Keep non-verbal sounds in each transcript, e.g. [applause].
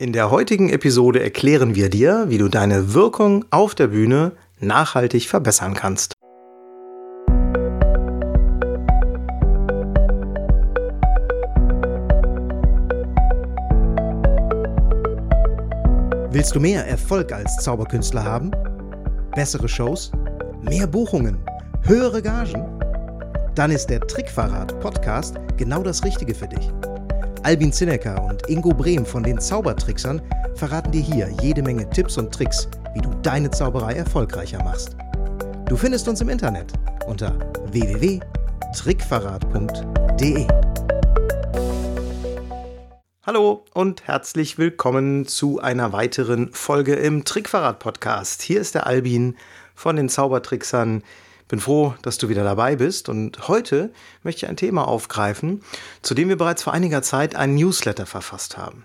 In der heutigen Episode erklären wir dir, wie du deine Wirkung auf der Bühne nachhaltig verbessern kannst. Willst du mehr Erfolg als Zauberkünstler haben? Bessere Shows? Mehr Buchungen? Höhere Gagen? Dann ist der Trickverrat Podcast genau das Richtige für dich. Albin Zinecker und Ingo Brehm von den Zaubertricksern verraten dir hier jede Menge Tipps und Tricks, wie du deine Zauberei erfolgreicher machst. Du findest uns im Internet unter www.trickverrat.de. Hallo und herzlich willkommen zu einer weiteren Folge im Trickverrat Podcast. Hier ist der Albin von den Zaubertricksern bin froh, dass du wieder dabei bist und heute möchte ich ein Thema aufgreifen, zu dem wir bereits vor einiger Zeit einen Newsletter verfasst haben.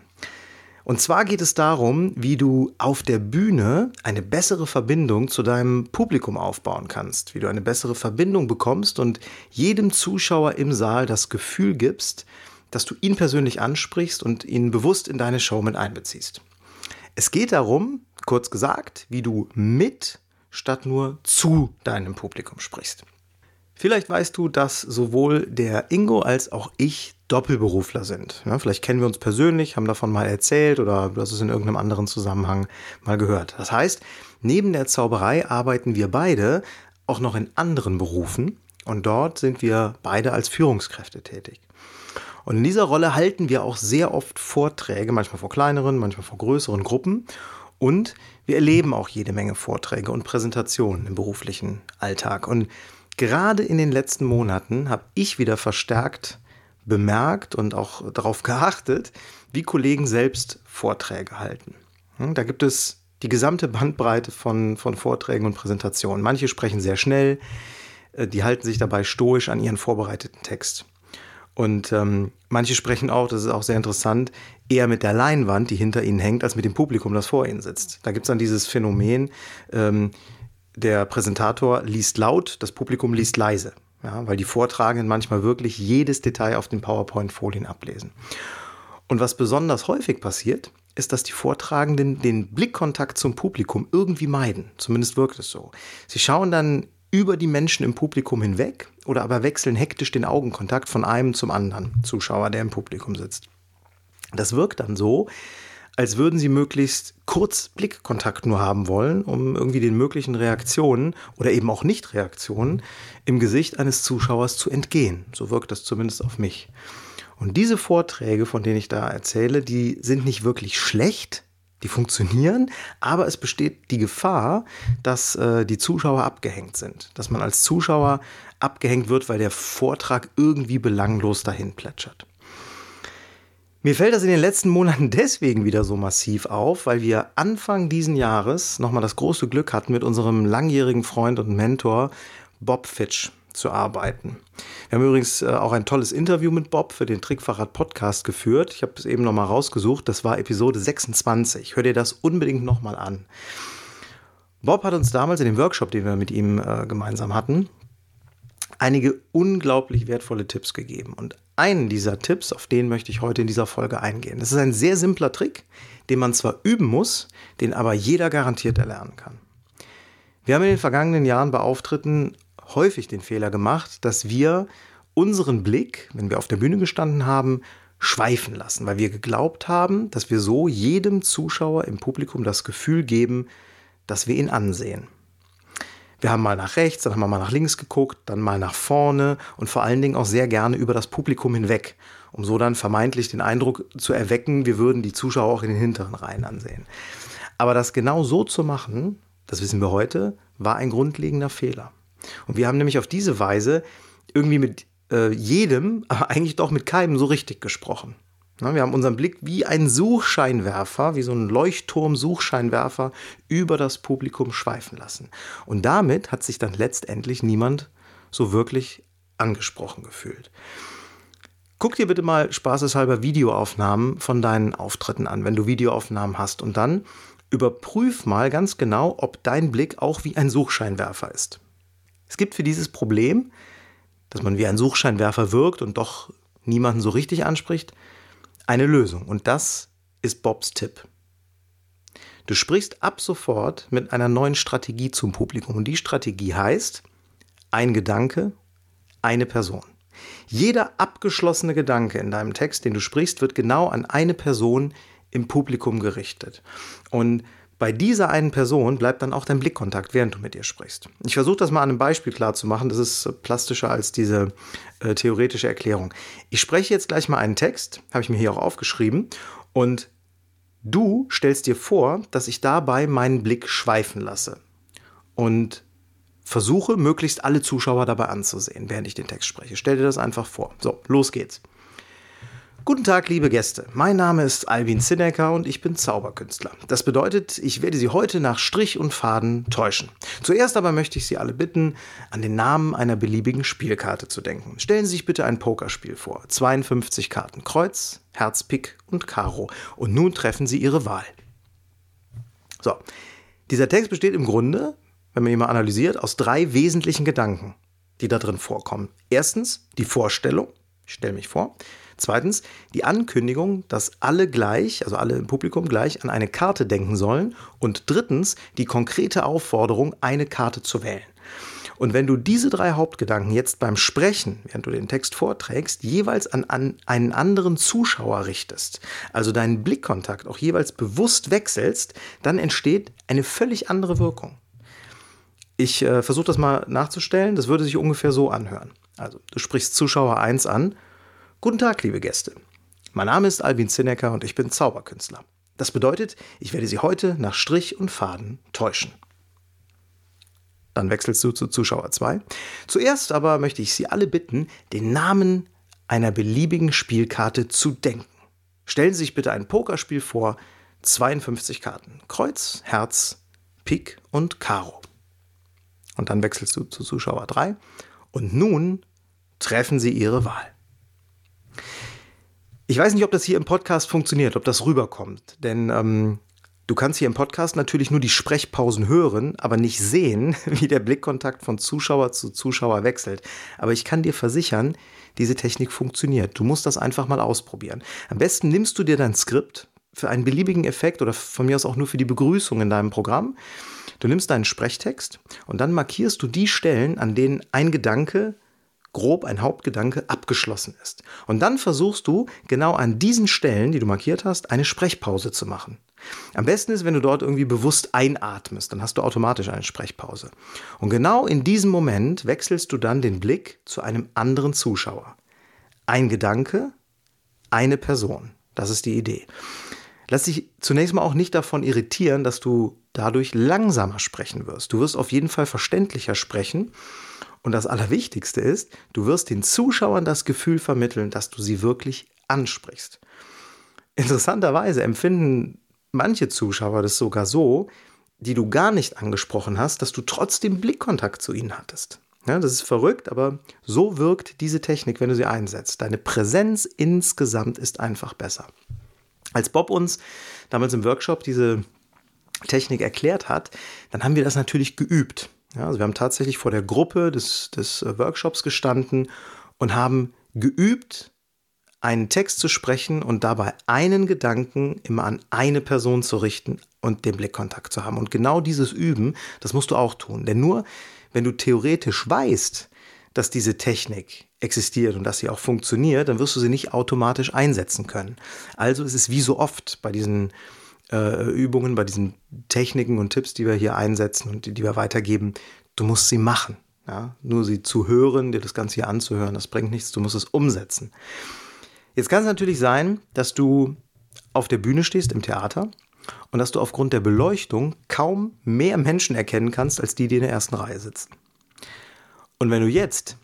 Und zwar geht es darum, wie du auf der Bühne eine bessere Verbindung zu deinem Publikum aufbauen kannst, wie du eine bessere Verbindung bekommst und jedem Zuschauer im Saal das Gefühl gibst, dass du ihn persönlich ansprichst und ihn bewusst in deine Show mit einbeziehst. Es geht darum, kurz gesagt, wie du mit statt nur zu deinem Publikum sprichst. Vielleicht weißt du, dass sowohl der Ingo als auch ich Doppelberufler sind. Ja, vielleicht kennen wir uns persönlich, haben davon mal erzählt oder du hast es in irgendeinem anderen Zusammenhang mal gehört. Das heißt, neben der Zauberei arbeiten wir beide auch noch in anderen Berufen und dort sind wir beide als Führungskräfte tätig. Und in dieser Rolle halten wir auch sehr oft Vorträge, manchmal vor kleineren, manchmal vor größeren Gruppen. Und wir erleben auch jede Menge Vorträge und Präsentationen im beruflichen Alltag. Und gerade in den letzten Monaten habe ich wieder verstärkt bemerkt und auch darauf [laughs] geachtet, wie Kollegen selbst Vorträge halten. Hm, da gibt es die gesamte Bandbreite von, von Vorträgen und Präsentationen. Manche sprechen sehr schnell, äh, die halten sich dabei stoisch an ihren vorbereiteten Text. Und ähm, manche sprechen auch, das ist auch sehr interessant, eher mit der Leinwand, die hinter ihnen hängt, als mit dem Publikum, das vor ihnen sitzt. Da gibt es dann dieses Phänomen, ähm, der Präsentator liest laut, das Publikum liest leise. Ja, weil die Vortragenden manchmal wirklich jedes Detail auf den PowerPoint-Folien ablesen. Und was besonders häufig passiert, ist, dass die Vortragenden den Blickkontakt zum Publikum irgendwie meiden. Zumindest wirkt es so. Sie schauen dann über die Menschen im Publikum hinweg oder aber wechseln hektisch den Augenkontakt von einem zum anderen Zuschauer, der im Publikum sitzt. Das wirkt dann so, als würden sie möglichst kurz Blickkontakt nur haben wollen, um irgendwie den möglichen Reaktionen oder eben auch Nicht-Reaktionen im Gesicht eines Zuschauers zu entgehen. So wirkt das zumindest auf mich. Und diese Vorträge, von denen ich da erzähle, die sind nicht wirklich schlecht, die funktionieren, aber es besteht die Gefahr, dass äh, die Zuschauer abgehängt sind. Dass man als Zuschauer abgehängt wird, weil der Vortrag irgendwie belanglos dahin plätschert. Mir fällt das in den letzten Monaten [laughs] deswegen wieder so massiv auf, weil wir Anfang diesen Jahres nochmal das große Glück hatten, mit unserem langjährigen Freund und Mentor Bob Fitch zu arbeiten. Wir haben übrigens äh, auch ein tolles Interview mit Bob für den Trickfahrrad Podcast geführt. Ich habe es eben nochmal rausgesucht. Das war Episode 26. Hör dir das unbedingt nochmal an. Bob hat uns damals in dem Workshop, den wir mit ihm äh, gemeinsam hatten, einige unglaublich wertvolle Tipps gegeben. Und einen dieser Tipps, auf den möchte ich heute in dieser Folge eingehen. Das ist ein sehr simpler Trick, den man zwar üben muss, den aber jeder garantiert erlernen kann. Wir haben in den vergangenen Jahren bei Auftritten häufig den Fehler gemacht, dass wir unseren Blick, wenn wir auf der Bühne gestanden haben, schweifen lassen, weil wir geglaubt haben, dass wir so jedem Zuschauer im Publikum das Gefühl geben, dass wir ihn ansehen. Wir haben mal nach rechts, dann haben wir mal nach links geguckt, dann mal nach vorne und vor allen Dingen auch sehr gerne über das Publikum hinweg, um so dann vermeintlich den Eindruck zu erwecken, wir würden die Zuschauer auch in den hinteren Reihen ansehen. Aber das genau so zu machen, das wissen wir heute, war ein grundlegender Fehler. Und wir haben nämlich auf diese Weise irgendwie mit äh, jedem, aber eigentlich doch mit keinem so richtig gesprochen. Na, wir haben unseren Blick wie ein Suchscheinwerfer, wie so ein Leuchtturm-Suchscheinwerfer über das Publikum schweifen lassen. Und damit hat sich dann letztendlich niemand so wirklich angesprochen gefühlt. Guck dir bitte mal spaßeshalber Videoaufnahmen von deinen Auftritten an, wenn du Videoaufnahmen hast. Und dann überprüf mal ganz genau, ob dein Blick auch wie ein Suchscheinwerfer ist. Es gibt für dieses Problem, dass man wie ein Suchscheinwerfer wirkt und doch niemanden so richtig anspricht, eine Lösung. Und das ist Bobs Tipp. Du sprichst ab sofort mit einer neuen Strategie zum Publikum. Und die Strategie heißt, ein Gedanke, eine Person. Jeder abgeschlossene Gedanke in deinem Text, den du sprichst, wird genau an eine Person im Publikum gerichtet. Und bei dieser einen Person bleibt dann auch dein Blickkontakt, während du mit ihr sprichst. Ich versuche das mal an einem Beispiel klar zu machen. Das ist plastischer als diese äh, theoretische Erklärung. Ich spreche jetzt gleich mal einen Text, habe ich mir hier auch aufgeschrieben. Und Du stellst dir vor, dass ich dabei meinen Blick schweifen lasse und versuche, möglichst alle Zuschauer dabei anzusehen, während ich den Text spreche. Stell dir das einfach vor. So, los geht's. Guten Tag, liebe Gäste. Mein Name ist Albin Zinecker und ich bin Zauberkünstler. Das bedeutet, ich werde Sie heute nach Strich und Faden täuschen. Zuerst aber möchte ich Sie alle bitten, an den Namen einer beliebigen Spielkarte zu denken. Stellen Sie sich bitte ein Pokerspiel vor. 52 Karten Kreuz, Herz, Pik und Karo. Und nun treffen Sie Ihre Wahl. So, dieser Text besteht im Grunde, wenn man ihn mal analysiert, aus drei wesentlichen Gedanken, die da drin vorkommen. Erstens die Vorstellung, ich stelle mich vor. Zweitens die Ankündigung, dass alle gleich, also alle im Publikum gleich, an eine Karte denken sollen. Und drittens die konkrete Aufforderung, eine Karte zu wählen. Und wenn du diese drei Hauptgedanken jetzt beim Sprechen, während du den Text vorträgst, jeweils an, an, einen anderen Zuschauer richtest, also deinen Blickkontakt auch jeweils bewusst wechselst, dann entsteht eine völlig andere Wirkung. Ich äh, versuche das mal nachzustellen, das würde sich ungefähr so anhören. Also, du sprichst Zuschauer 1 an Guten Tag, liebe Gäste. Mein Name ist Albin Zinecker und ich bin Zauberkünstler. Das bedeutet, ich werde Sie heute nach Strich und Faden täuschen. Dann wechselst du zu Zuschauer 2. Zuerst aber möchte ich Sie alle bitten, den Namen einer beliebigen Spielkarte zu denken. Stellen Sie sich bitte ein Pokerspiel vor, 52 Karten. Kreuz, Herz, Pik und Karo. Und dann wechselst du zu Zuschauer 3. Und nun treffen Sie Ihre Wahl. Ich weiß nicht, ob das hier im Podcast funktioniert, ob das rüberkommt. Denn ähm, du kannst hier im Podcast natürlich nur die Sprechpausen hören, aber nicht sehen, [laughs] wie der Blickkontakt von Zuschauer zu Zuschauer wechselt. Aber ich kann dir versichern, diese Technik funktioniert. Du musst das einfach mal ausprobieren. Am besten nimmst du dir dein Skript für einen beliebigen Effekt oder von mir aus auch nur für die Begrüßung in deinem Programm. Du nimmst deinen Sprechtext und dann markierst du die Stellen, an denen ein Gedanke grob ein Hauptgedanke abgeschlossen ist. Und dann versuchst du genau an diesen Stellen, die du markiert hast, eine Sprechpause zu machen. Am besten ist, wenn du dort irgendwie bewusst einatmest, dann hast du automatisch eine Sprechpause. Und genau in diesem Moment wechselst du dann den Blick zu einem anderen Zuschauer. Ein Gedanke, eine Person. Das ist die Idee. Lass dich zunächst mal auch nicht davon irritieren, dass du dadurch langsamer sprechen wirst. Du wirst auf jeden Fall verständlicher sprechen und das Allerwichtigste ist, du wirst den Zuschauern das Gefühl vermitteln, dass du sie wirklich ansprichst. Interessanterweise empfinden manche Zuschauer das sogar so, die du gar nicht angesprochen hast, dass du trotzdem Blickkontakt zu ihnen hattest. Ja, das ist verrückt, aber so wirkt diese Technik, wenn du sie einsetzt. Deine Präsenz insgesamt ist einfach besser. Als Bob uns damals im Workshop diese Technik erklärt hat, dann haben wir das natürlich geübt. Ja, also wir haben tatsächlich vor der Gruppe des, des äh, Workshops gestanden und haben geübt, einen Text zu sprechen und dabei einen Gedanken immer an eine Person zu richten und den Blickkontakt zu haben. Und genau dieses Üben, das musst du auch tun. Denn nur wenn du theoretisch weißt, dass diese Technik existiert und dass sie auch funktioniert, dann wirst du sie nicht automatisch einsetzen können. Also ist es wie so oft bei diesen äh, Übungen, bei diesen Techniken und Tipps, die wir hier einsetzen und die, die wir weitergeben, du musst sie machen. Ja? Nur sie zu hören, dir das Ganze hier anzuhören, das bringt nichts, du musst es umsetzen. Jetzt kann es natürlich sein, dass du auf der Bühne stehst im Theater und dass du aufgrund der Beleuchtung kaum mehr Menschen erkennen kannst, als die, die in der ersten Reihe sitzen. Und wenn du jetzt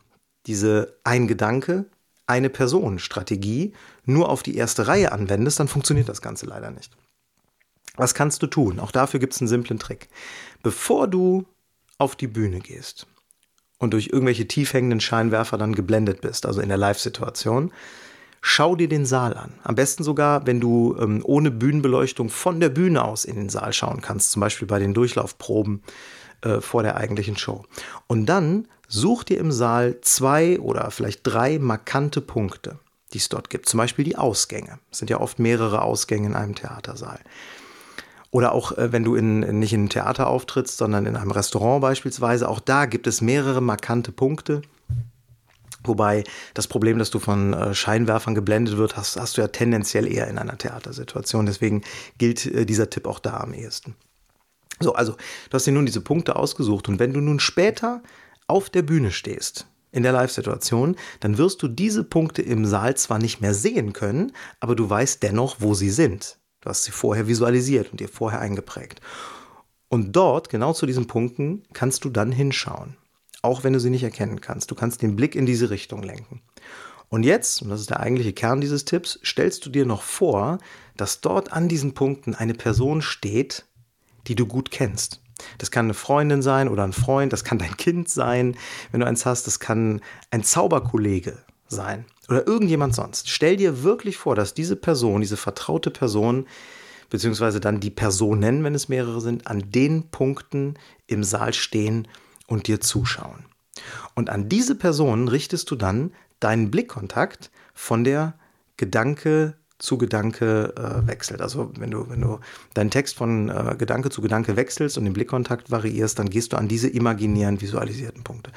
diese ein Gedanke, eine Person Strategie nur auf die erste Reihe anwendest, dann funktioniert das Ganze leider nicht. Was kannst du tun? Auch dafür gibt es einen simplen Trick. Bevor du auf die Bühne gehst und durch irgendwelche tief hängenden Scheinwerfer dann geblendet bist, also in der Live-Situation, schau dir den Saal an. Am besten sogar, wenn du ähm, ohne Bühnenbeleuchtung von der Bühne aus in den Saal schauen kannst, zum Beispiel bei den Durchlaufproben äh, vor der eigentlichen Show. Und dann such dir im Saal zwei oder vielleicht drei markante Punkte. die es dort gibt. Zum Beispiel die Ausgänge. Es sind ja oft mehrere Ausgänge in einem Theatersaal. Oder auch, äh, wenn du in, nicht in einem Theater auftrittst, sondern in einem Restaurant beispielsweise, auch da gibt es mehrere markante Punkte. Wobei das Problem, dass du von äh, Scheinwerfern geblendet wird, hast, hast du ja tendenziell eher in einer Theatersituation. Deswegen gilt äh, dieser Tipp auch da am ehesten. So, also du hast dir nun diese Punkte ausgesucht und wenn du nun später auf der Bühne stehst, in der Live-Situation, dann wirst du diese Punkte im Saal zwar nicht mehr sehen können, aber du weißt dennoch, wo sie sind. Du hast sie vorher visualisiert und dir vorher eingeprägt. Und dort, genau zu diesen Punkten, kannst du dann hinschauen. Auch wenn du sie nicht erkennen kannst. Du kannst den Blick in diese Richtung lenken. Und jetzt, und das ist der eigentliche Kern dieses Tipps, stellst du dir noch vor, dass dort an diesen Punkten eine Person steht, die du gut kennst. Das kann eine Freundin sein oder ein Freund, das kann dein Kind sein, wenn du eins hast, das kann ein Zauberkollege sein oder irgendjemand sonst. Stell dir wirklich vor, dass diese Person, diese vertraute Person, beziehungsweise dann die Personen, wenn es mehrere sind, an den Punkten im Saal stehen und dir zuschauen. Und an diese Personen richtest du dann deinen Blickkontakt von der Gedanke zu Gedanke äh, wechselt. Also wenn du, wenn du deinen Text von äh, Gedanke zu Gedanke wechselst und den Blickkontakt variierst, dann gehst du an diese imaginären visualisierten Punkte.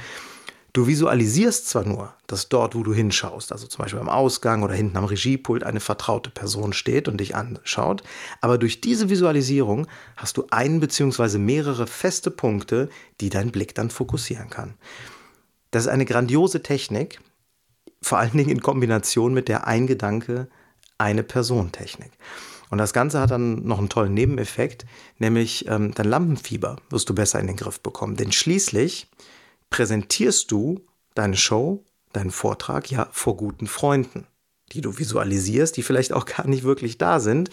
Du visualisierst zwar nur, dass dort, wo du hinschaust, also zum Beispiel am Ausgang oder hinten am Regiepult, eine vertraute Person steht und dich anschaut, aber durch diese Visualisierung hast du einen bzw. mehrere feste Punkte, die dein Blick dann fokussieren kann. Das ist eine grandiose Technik, vor allen Dingen in Kombination mit der ein Gedanke eine Person-Technik. Und das Ganze hat dann noch einen tollen Nebeneffekt, nämlich ähm, dein Lampenfieber wirst du besser in den Griff bekommen. Denn schließlich präsentierst du deine Show, deinen Vortrag ja vor guten Freunden, die du visualisierst, die vielleicht auch gar nicht wirklich da sind,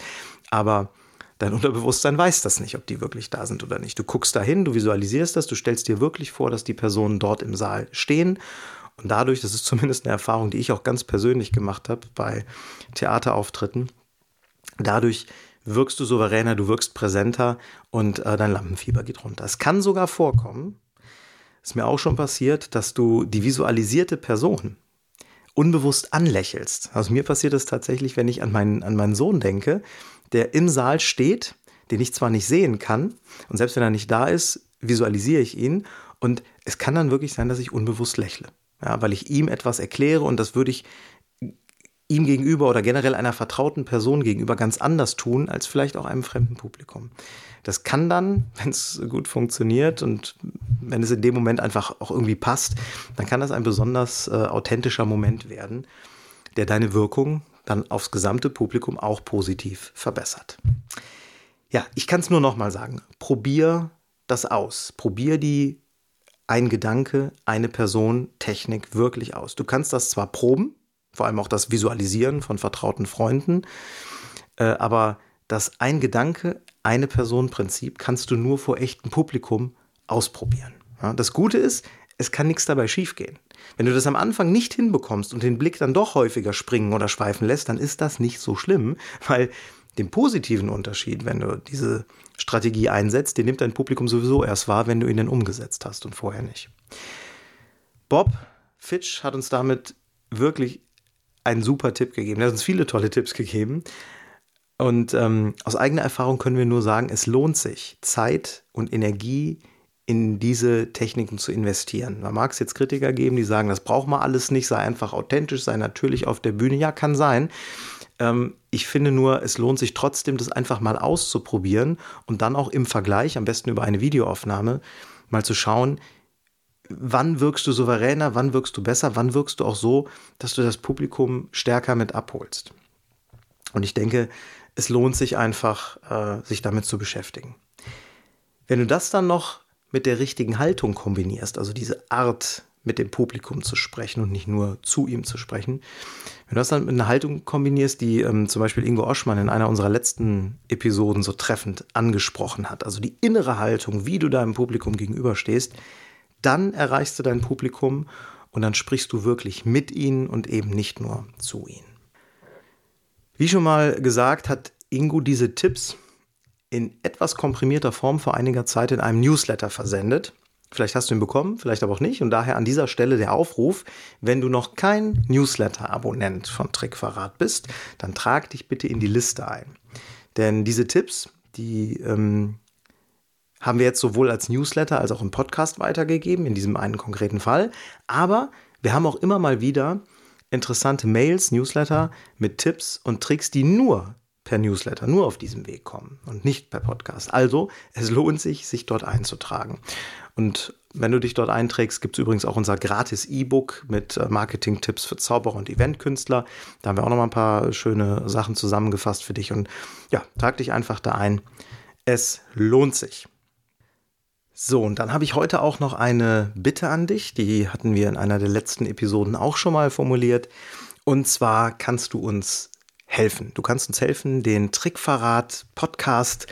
aber dein Unterbewusstsein weiß das nicht, ob die wirklich da sind oder nicht. Du guckst dahin, du visualisierst das, du stellst dir wirklich vor, dass die Personen dort im Saal stehen und dadurch, das ist zumindest eine Erfahrung, die ich auch ganz persönlich gemacht habe bei Theaterauftritten, dadurch wirkst du souveräner, du wirkst präsenter und äh, dein Lampenfieber geht runter. Es kann sogar vorkommen, ist mir auch schon passiert, dass du die visualisierte Person unbewusst anlächelst. Also mir passiert das tatsächlich, wenn ich an meinen, an meinen Sohn denke, der im Saal steht, den ich zwar nicht sehen kann, und selbst wenn er nicht da ist, visualisiere ich ihn. Und es kann dann wirklich sein, dass ich unbewusst lächle ja, weil ich ihm etwas erkläre und das würde ich ihm gegenüber oder generell einer vertrauten Person gegenüber ganz anders tun als vielleicht auch einem fremden Publikum. Das kann dann, [laughs] wenn es gut funktioniert und wenn es in dem Moment einfach auch irgendwie passt, dann kann das ein besonders äh, authentischer Moment werden, der deine Wirkung dann aufs gesamte Publikum auch positiv verbessert. Ja, ich kann es nur noch mal sagen. Probier das aus. Probier die ein Gedanke, eine Person, Technik wirklich aus. Du kannst das zwar proben, vor allem auch das Visualisieren von vertrauten Freunden, äh, aber das ein Gedanke, eine Person Prinzip kannst du nur vor echtem Publikum ausprobieren. Ja, das Gute ist, es kann nichts dabei schiefgehen. Wenn du das am Anfang nicht hinbekommst und den Blick dann doch häufiger springen oder schweifen lässt, dann ist das nicht so schlimm, [laughs] weil den positiven Unterschied, wenn du diese Strategie einsetzt, den nimmt dein Publikum sowieso erst wahr, wenn du ihn dann umgesetzt hast und vorher nicht. Bob Fitch hat uns damit wirklich einen super Tipp gegeben. Er hat uns viele tolle Tipps gegeben. Und ähm, aus eigener Erfahrung können wir nur sagen, es lohnt sich, Zeit und Energie in diese Techniken zu investieren. Da mag es jetzt Kritiker geben, die sagen, das braucht man alles nicht, sei einfach authentisch, sei natürlich auf der Bühne. Ja, kann sein. Ähm, ich finde nur, es lohnt sich trotzdem, das einfach mal auszuprobieren und dann auch im Vergleich, am besten über eine Videoaufnahme, mal zu schauen, wann wirkst du souveräner, wann wirkst du besser, wann wirkst du auch so, dass du das Publikum stärker mit abholst. Und ich denke, es lohnt sich einfach, äh, sich damit zu beschäftigen. Wenn du das dann noch mit der richtigen Haltung kombinierst, also diese Art, mit dem Publikum zu sprechen und nicht nur zu ihm zu sprechen. Wenn du das dann mit einer Haltung kombinierst, die ähm, zum Beispiel Ingo Oschmann in einer unserer letzten Episoden so treffend angesprochen hat, also die innere Haltung, wie du deinem Publikum gegenüberstehst, dann erreichst du dein Publikum und dann sprichst du wirklich mit ihnen und eben nicht nur zu ihnen. Wie schon mal gesagt, hat Ingo diese Tipps in etwas komprimierter Form vor einiger Zeit in einem Newsletter versendet. Vielleicht hast du ihn bekommen, vielleicht aber auch nicht. Und daher an dieser Stelle der Aufruf, wenn du noch kein Newsletter-Abonnent von Trickverrat bist, dann trag dich bitte in die Liste ein. Denn diese Tipps, die ähm, haben wir jetzt sowohl als Newsletter als auch im Podcast weitergegeben, in diesem einen konkreten Fall. Aber wir haben auch immer mal wieder interessante Mails, Newsletter mit Tipps und Tricks, die nur per Newsletter, nur auf diesem Weg kommen und nicht per Podcast. Also, es lohnt sich, sich dort einzutragen. Und wenn du dich dort einträgst, gibt es übrigens auch unser gratis E-Book mit äh, Marketing-Tipps für Zauberer und Eventkünstler. Da haben wir auch noch mal ein paar schöne Sachen zusammengefasst für dich. Und ja, trag dich einfach da ein. Es lohnt sich. So, und dann habe ich heute auch noch eine Bitte an dich. Die hatten wir in einer der letzten Episoden auch schon mal formuliert. Und zwar kannst du uns helfen. Du kannst uns helfen, den Trickverrat-Podcast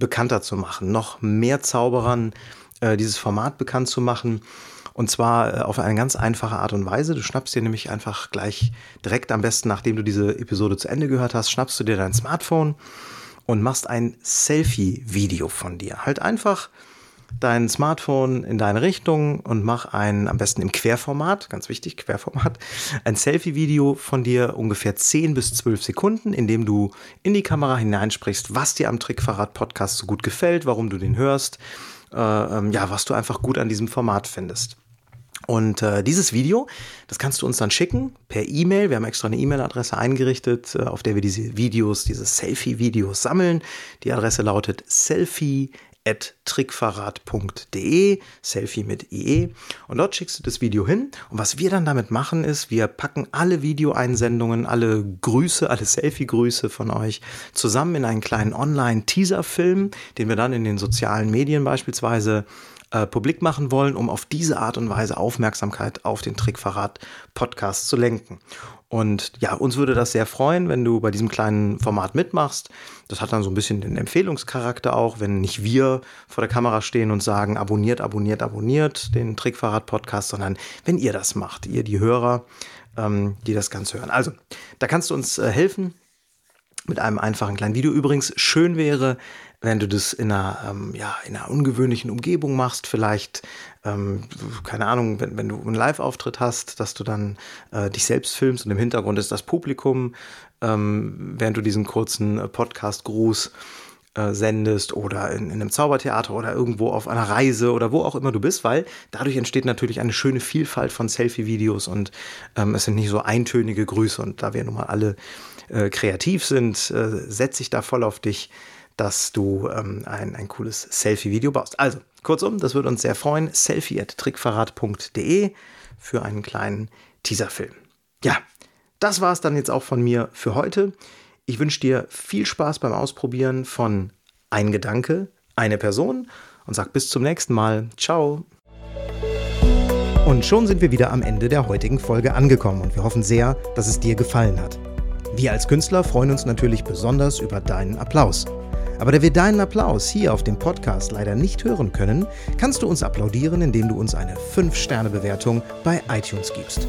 bekannter zu machen, noch mehr Zauberern äh, dieses Format bekannt zu machen. Und zwar äh, auf eine ganz einfache Art und Weise. Du schnappst dir nämlich einfach gleich direkt am besten, nachdem du diese Episode zu Ende gehört hast, schnappst du dir dein Smartphone und machst ein Selfie-Video von dir. Halt einfach dein Smartphone in deine Richtung und mach ein, am besten im Querformat, ganz wichtig, Querformat, ein Selfie-Video von dir ungefähr 10 bis 12 Sekunden, in dem du in die Kamera hineinsprichst, was dir am Trickverrat-Podcast so gut gefällt, warum du den hörst, äh, ähm, ja, was du einfach gut an diesem Format findest. Und äh, dieses Video, das kannst du uns dann schicken per E-Mail. Wir haben extra eine E-Mail-Adresse eingerichtet, äh, auf der wir diese Videos, diese Selfie-Videos sammeln. Die Adresse lautet selfie trickverrat.de, Selfie mit IE. Und dort schickst du das Video hin. Und was wir dann damit machen, ist, wir packen alle Videoeinsendungen, alle Grüße, alle Selfie-Grüße von euch zusammen in einen kleinen Online-Teaser-Film, den wir dann in den sozialen Medien beispielsweise äh, publik machen wollen, um auf diese Art und Weise Aufmerksamkeit auf den Trickverrat-Podcast zu lenken. Und ja, uns würde das sehr freuen, wenn du bei diesem kleinen Format mitmachst. Das hat dann so ein bisschen den Empfehlungscharakter auch, wenn nicht wir vor der Kamera stehen und sagen, abonniert, abonniert, abonniert den Trickfahrrad-Podcast, sondern wenn ihr das macht, ihr die Hörer, ähm, die das Ganze hören. Also, da kannst du uns äh, helfen mit einem einfachen kleinen Video. Übrigens, schön wäre, wenn du das in einer, ähm, ja, in einer ungewöhnlichen Umgebung machst, vielleicht, ähm, keine Ahnung, wenn, wenn du einen Live-Auftritt hast, dass du dann äh, dich selbst filmst und im Hintergrund ist das Publikum, ähm, während du diesen kurzen äh, Podcast-Gruß äh, sendest oder in, in, einem Zaubertheater oder irgendwo auf einer Reise oder wo auch immer du bist, weil dadurch entsteht natürlich eine schöne Vielfalt von Selfie-Videos und ähm, es sind nicht so eintönige Grüße und da wir nun mal alle äh, kreativ sind, äh, setze ich da voll auf dich dass du ähm, ein, ein cooles Selfie-Video baust. Also, kurzum, das würde uns sehr freuen. selfie.trickverrat.de für einen kleinen Teaserfilm. Ja, das war es dann jetzt auch von mir für heute. Ich wünsche dir viel Spaß beim Ausprobieren von Ein Gedanke, eine Person und sag bis zum nächsten Mal. Ciao. Und schon sind wir wieder am Ende der heutigen Folge angekommen und wir hoffen sehr, dass es dir gefallen hat. Wir als Künstler freuen uns natürlich besonders über deinen Applaus. Aber da wir deinen Applaus hier auf dem Podcast leider nicht hören können, kannst du uns applaudieren, indem du uns eine 5-Sterne-Bewertung bei iTunes gibst.